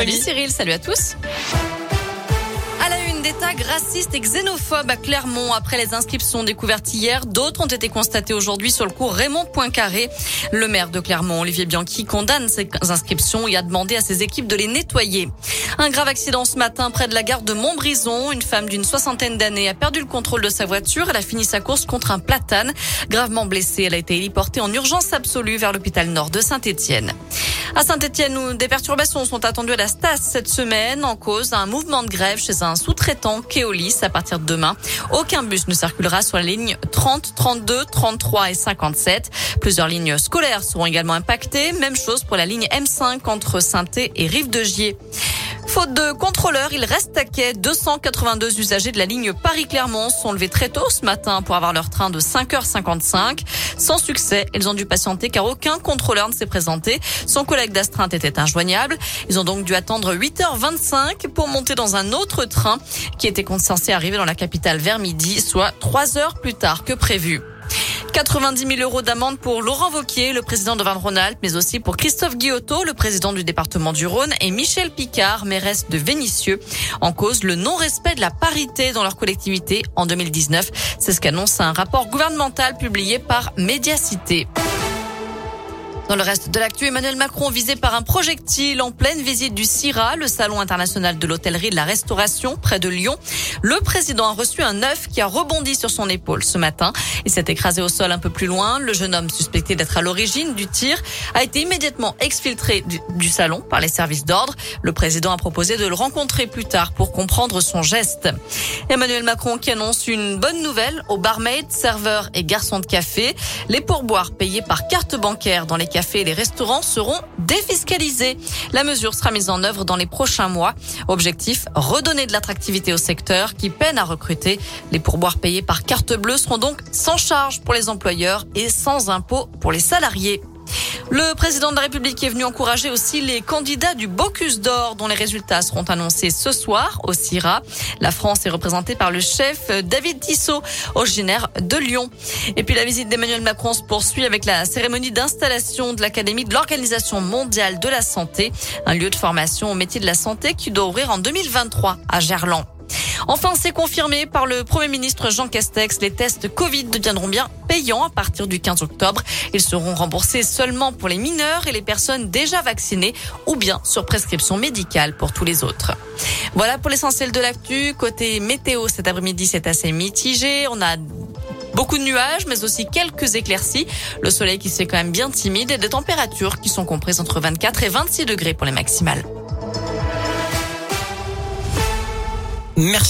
Salut Cyril, salut à tous. À la une des tags racistes et xénophobes à Clermont après les inscriptions découvertes hier. D'autres ont été constatées aujourd'hui sur le cours Raymond Poincaré. Le maire de Clermont, Olivier Bianchi, condamne ces inscriptions et a demandé à ses équipes de les nettoyer. Un grave accident ce matin près de la gare de Montbrison. Une femme d'une soixantaine d'années a perdu le contrôle de sa voiture. Elle a fini sa course contre un platane. Gravement blessée, elle a été héliportée en urgence absolue vers l'hôpital nord de Saint-Étienne. À Saint-Etienne, des perturbations sont attendues à la Stas cette semaine en cause d'un mouvement de grève chez un sous-traitant Keolis à partir de demain. Aucun bus ne circulera sur la ligne 30, 32, 33 et 57. Plusieurs lignes scolaires seront également impactées. Même chose pour la ligne M5 entre saint et Rive-de-Gier. Faute de contrôleurs, il reste à quai. 282 usagers de la ligne Paris-Clermont sont levés très tôt ce matin pour avoir leur train de 5h55. Sans succès, ils ont dû patienter car aucun contrôleur ne s'est présenté. Son collègue d'astreinte était injoignable. Ils ont donc dû attendre 8h25 pour monter dans un autre train qui était censé arriver dans la capitale vers midi, soit 3 heures plus tard que prévu. 90 000 euros d'amende pour Laurent Vauquier, le président de Van Ronald, mais aussi pour Christophe Guillotot, le président du département du Rhône, et Michel Picard, mairesse de Vénissieux. En cause, le non-respect de la parité dans leur collectivité en 2019. C'est ce qu'annonce un rapport gouvernemental publié par Médiacité. Dans le reste de l'actu, Emmanuel Macron visé par un projectile en pleine visite du CIRA, le salon international de l'hôtellerie de la restauration près de Lyon. Le président a reçu un œuf qui a rebondi sur son épaule ce matin et s'est écrasé au sol un peu plus loin. Le jeune homme suspecté d'être à l'origine du tir a été immédiatement exfiltré du, du salon par les services d'ordre. Le président a proposé de le rencontrer plus tard pour comprendre son geste. Emmanuel Macron qui annonce une bonne nouvelle aux barmaids, serveurs et garçons de café. Les pourboires payés par carte bancaire dans les cafés et les restaurants seront défiscalisés. La mesure sera mise en œuvre dans les prochains mois. Objectif, redonner de l'attractivité au secteur qui peine à recruter. Les pourboires payés par carte bleue seront donc sans charge pour les employeurs et sans impôt pour les salariés. Le président de la République est venu encourager aussi les candidats du Bocuse d'Or dont les résultats seront annoncés ce soir au CIRA. La France est représentée par le chef David Tissot, originaire de Lyon. Et puis la visite d'Emmanuel Macron se poursuit avec la cérémonie d'installation de l'Académie de l'Organisation mondiale de la santé, un lieu de formation au métier de la santé qui doit ouvrir en 2023 à Gerland. Enfin, c'est confirmé par le Premier ministre Jean Castex. Les tests Covid deviendront bien payants à partir du 15 octobre. Ils seront remboursés seulement pour les mineurs et les personnes déjà vaccinées ou bien sur prescription médicale pour tous les autres. Voilà pour l'essentiel de l'actu. Côté météo, cet après-midi, c'est assez mitigé. On a Beaucoup de nuages, mais aussi quelques éclaircies. Le soleil qui se fait quand même bien timide et des températures qui sont comprises entre 24 et 26 degrés pour les maximales. Merci.